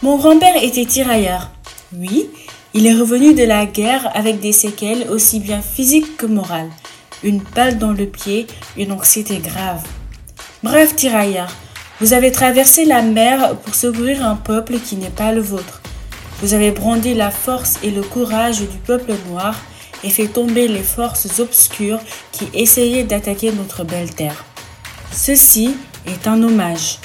Mon grand-père était tirailleur. Oui, il est revenu de la guerre avec des séquelles aussi bien physiques que morales. Une balle dans le pied, une anxiété grave. Bref, tirailleur, vous avez traversé la mer pour secourir un peuple qui n'est pas le vôtre. Vous avez brandi la force et le courage du peuple noir et fait tomber les forces obscures qui essayaient d'attaquer notre belle terre. Ceci est un hommage.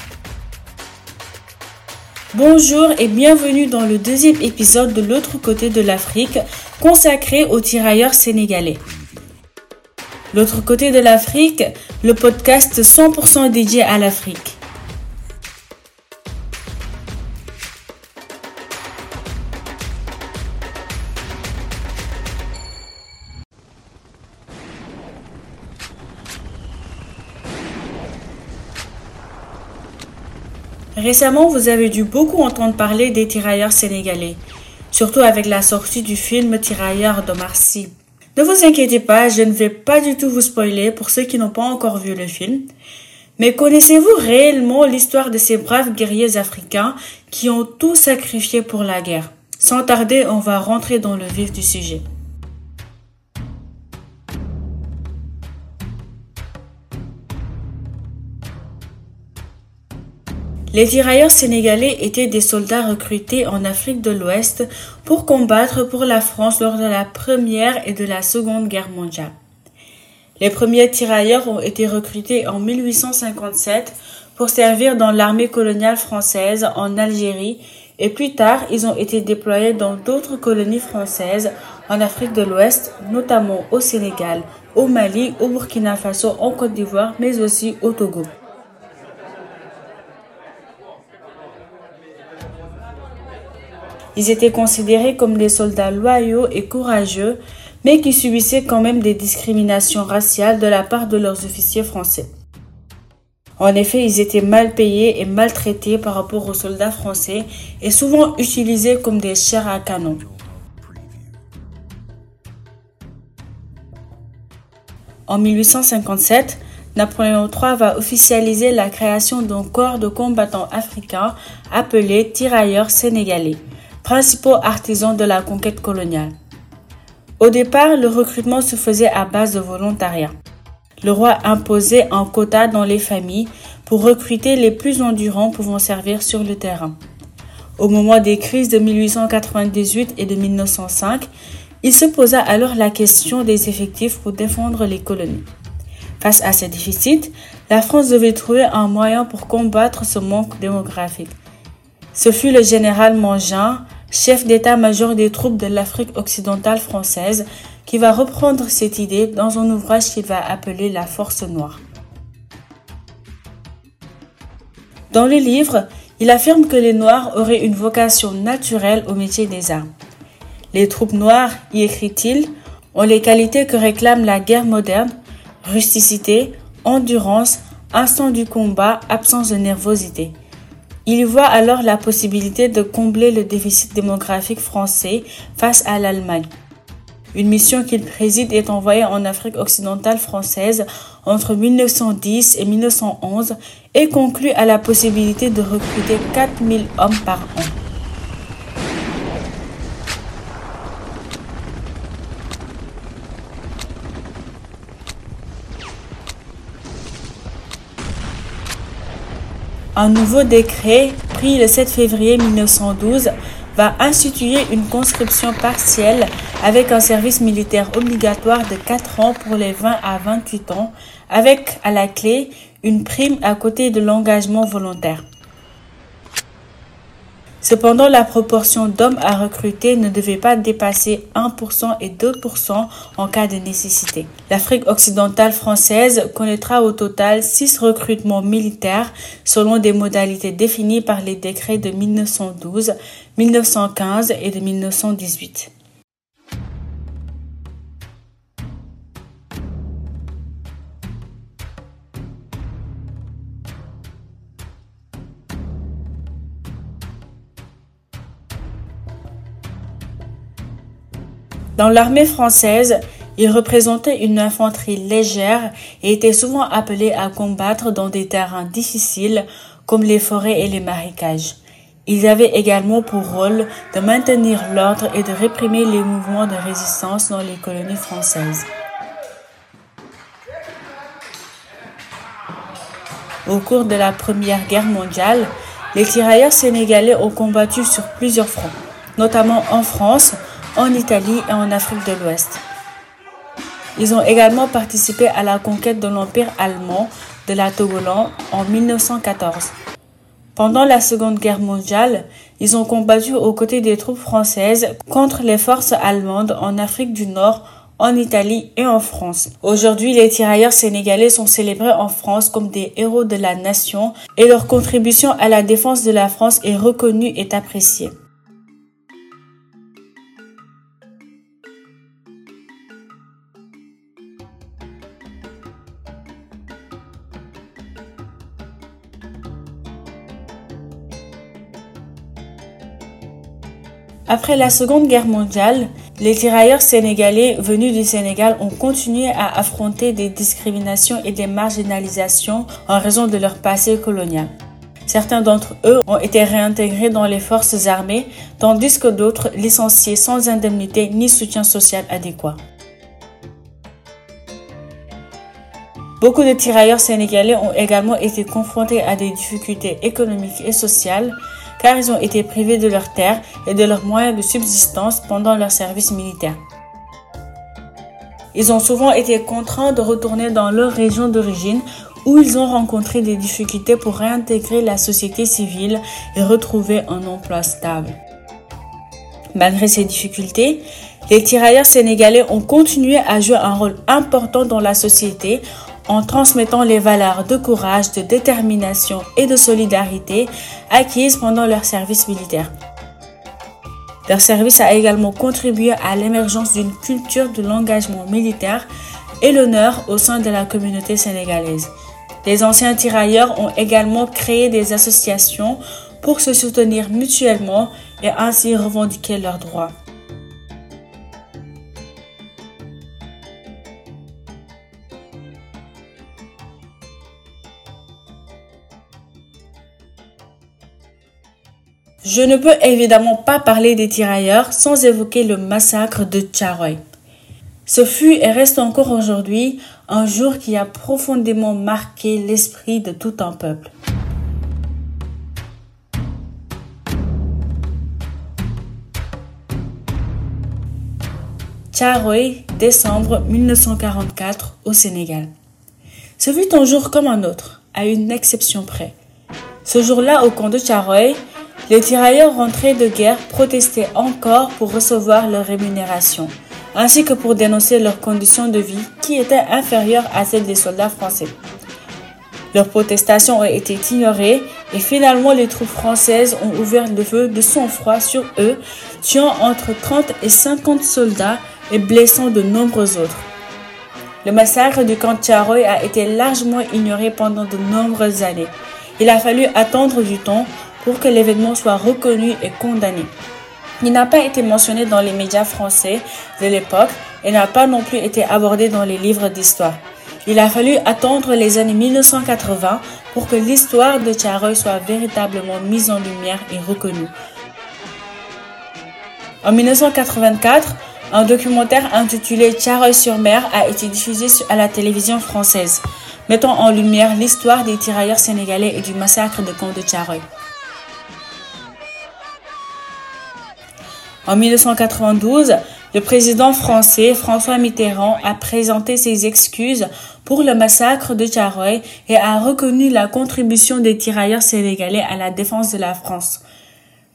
Bonjour et bienvenue dans le deuxième épisode de l'autre côté de l'Afrique consacré aux tirailleurs sénégalais. L'autre côté de l'Afrique, le podcast 100% dédié à l'Afrique. Récemment, vous avez dû beaucoup entendre parler des tirailleurs sénégalais, surtout avec la sortie du film Tirailleurs de Marcy. Ne vous inquiétez pas, je ne vais pas du tout vous spoiler pour ceux qui n'ont pas encore vu le film. Mais connaissez-vous réellement l'histoire de ces braves guerriers africains qui ont tout sacrifié pour la guerre? Sans tarder, on va rentrer dans le vif du sujet. Les tirailleurs sénégalais étaient des soldats recrutés en Afrique de l'Ouest pour combattre pour la France lors de la Première et de la Seconde Guerre mondiale. Les premiers tirailleurs ont été recrutés en 1857 pour servir dans l'armée coloniale française en Algérie et plus tard ils ont été déployés dans d'autres colonies françaises en Afrique de l'Ouest, notamment au Sénégal, au Mali, au Burkina Faso, en Côte d'Ivoire, mais aussi au Togo. Ils étaient considérés comme des soldats loyaux et courageux, mais qui subissaient quand même des discriminations raciales de la part de leurs officiers français. En effet, ils étaient mal payés et maltraités par rapport aux soldats français et souvent utilisés comme des chairs à canon. En 1857, Napoléon III va officialiser la création d'un corps de combattants africains appelé tirailleurs sénégalais principaux artisans de la conquête coloniale. Au départ, le recrutement se faisait à base de volontariat. Le roi imposait un quota dans les familles pour recruter les plus endurants pouvant servir sur le terrain. Au moment des crises de 1898 et de 1905, il se posa alors la question des effectifs pour défendre les colonies. Face à ce déficit, la France devait trouver un moyen pour combattre ce manque démographique. Ce fut le général Mangin, chef d'état-major des troupes de l'Afrique occidentale française, qui va reprendre cette idée dans un ouvrage qu'il va appeler La Force Noire. Dans le livre, il affirme que les Noirs auraient une vocation naturelle au métier des armes. Les troupes noires, y écrit-il, ont les qualités que réclame la guerre moderne, rusticité, endurance, instant du combat, absence de nervosité. Il voit alors la possibilité de combler le déficit démographique français face à l'Allemagne. Une mission qu'il préside est envoyée en Afrique occidentale française entre 1910 et 1911 et conclut à la possibilité de recruter 4000 hommes par an. Un nouveau décret, pris le 7 février 1912, va instituer une conscription partielle avec un service militaire obligatoire de 4 ans pour les 20 à 28 ans, avec à la clé une prime à côté de l'engagement volontaire. Cependant, la proportion d'hommes à recruter ne devait pas dépasser 1% et 2% en cas de nécessité. L'Afrique occidentale française connaîtra au total 6 recrutements militaires selon des modalités définies par les décrets de 1912, 1915 et de 1918. Dans l'armée française, il représentait une infanterie légère et était souvent appelé à combattre dans des terrains difficiles comme les forêts et les marécages. Ils avaient également pour rôle de maintenir l'ordre et de réprimer les mouvements de résistance dans les colonies françaises. Au cours de la Première Guerre mondiale, les tirailleurs sénégalais ont combattu sur plusieurs fronts, notamment en France, en Italie et en Afrique de l'Ouest. Ils ont également participé à la conquête de l'Empire allemand de la Togoland en 1914. Pendant la Seconde Guerre mondiale, ils ont combattu aux côtés des troupes françaises contre les forces allemandes en Afrique du Nord, en Italie et en France. Aujourd'hui, les tirailleurs sénégalais sont célébrés en France comme des héros de la nation et leur contribution à la défense de la France est reconnue et appréciée. Après la Seconde Guerre mondiale, les tirailleurs sénégalais venus du Sénégal ont continué à affronter des discriminations et des marginalisations en raison de leur passé colonial. Certains d'entre eux ont été réintégrés dans les forces armées, tandis que d'autres licenciés sans indemnité ni soutien social adéquat. Beaucoup de tirailleurs sénégalais ont également été confrontés à des difficultés économiques et sociales, car ils ont été privés de leurs terres et de leurs moyens de subsistance pendant leur service militaire. Ils ont souvent été contraints de retourner dans leur région d'origine où ils ont rencontré des difficultés pour réintégrer la société civile et retrouver un emploi stable. Malgré ces difficultés, les tirailleurs sénégalais ont continué à jouer un rôle important dans la société en transmettant les valeurs de courage, de détermination et de solidarité acquises pendant leur service militaire. Leur service a également contribué à l'émergence d'une culture de l'engagement militaire et l'honneur au sein de la communauté sénégalaise. Les anciens tirailleurs ont également créé des associations pour se soutenir mutuellement et ainsi revendiquer leurs droits. Je ne peux évidemment pas parler des tirailleurs sans évoquer le massacre de Tcharoy. Ce fut et reste encore aujourd'hui un jour qui a profondément marqué l'esprit de tout un peuple. Tcharoy, décembre 1944, au Sénégal. Ce fut un jour comme un autre, à une exception près. Ce jour-là, au camp de Tcharoy, les tirailleurs rentrés de guerre protestaient encore pour recevoir leur rémunération, ainsi que pour dénoncer leurs conditions de vie qui étaient inférieures à celles des soldats français. Leurs protestations ont été ignorées et finalement les troupes françaises ont ouvert le feu de sang-froid sur eux, tuant entre 30 et 50 soldats et blessant de nombreux autres. Le massacre du camp de a été largement ignoré pendant de nombreuses années. Il a fallu attendre du temps pour que l'événement soit reconnu et condamné. Il n'a pas été mentionné dans les médias français de l'époque et n'a pas non plus été abordé dans les livres d'histoire. Il a fallu attendre les années 1980 pour que l'histoire de Tcharoy soit véritablement mise en lumière et reconnue. En 1984, un documentaire intitulé Tcharoy sur mer a été diffusé à la télévision française, mettant en lumière l'histoire des tirailleurs sénégalais et du massacre de camp de Tcharoy. En 1992, le président français François Mitterrand a présenté ses excuses pour le massacre de Tcharoy et a reconnu la contribution des tirailleurs sénégalais à la défense de la France.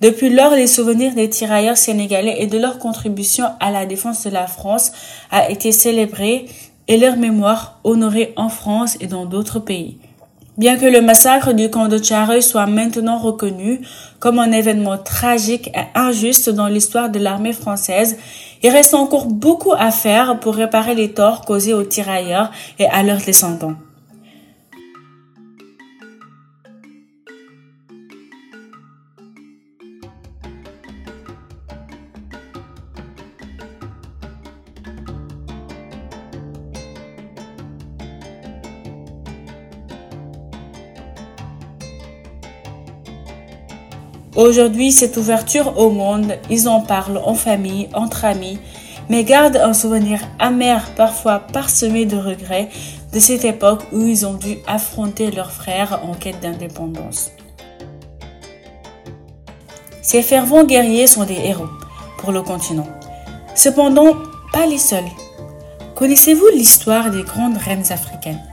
Depuis lors, les souvenirs des tirailleurs sénégalais et de leur contribution à la défense de la France a été célébrés et leur mémoire honorée en France et dans d'autres pays. Bien que le massacre du camp de Tcharoy soit maintenant reconnu comme un événement tragique et injuste dans l'histoire de l'armée française, il reste encore beaucoup à faire pour réparer les torts causés aux tirailleurs et à leurs descendants. Aujourd'hui, cette ouverture au monde, ils en parlent en famille, entre amis, mais gardent un souvenir amer, parfois parsemé de regrets, de cette époque où ils ont dû affronter leurs frères en quête d'indépendance. Ces fervents guerriers sont des héros pour le continent. Cependant, pas les seuls. Connaissez-vous l'histoire des grandes reines africaines?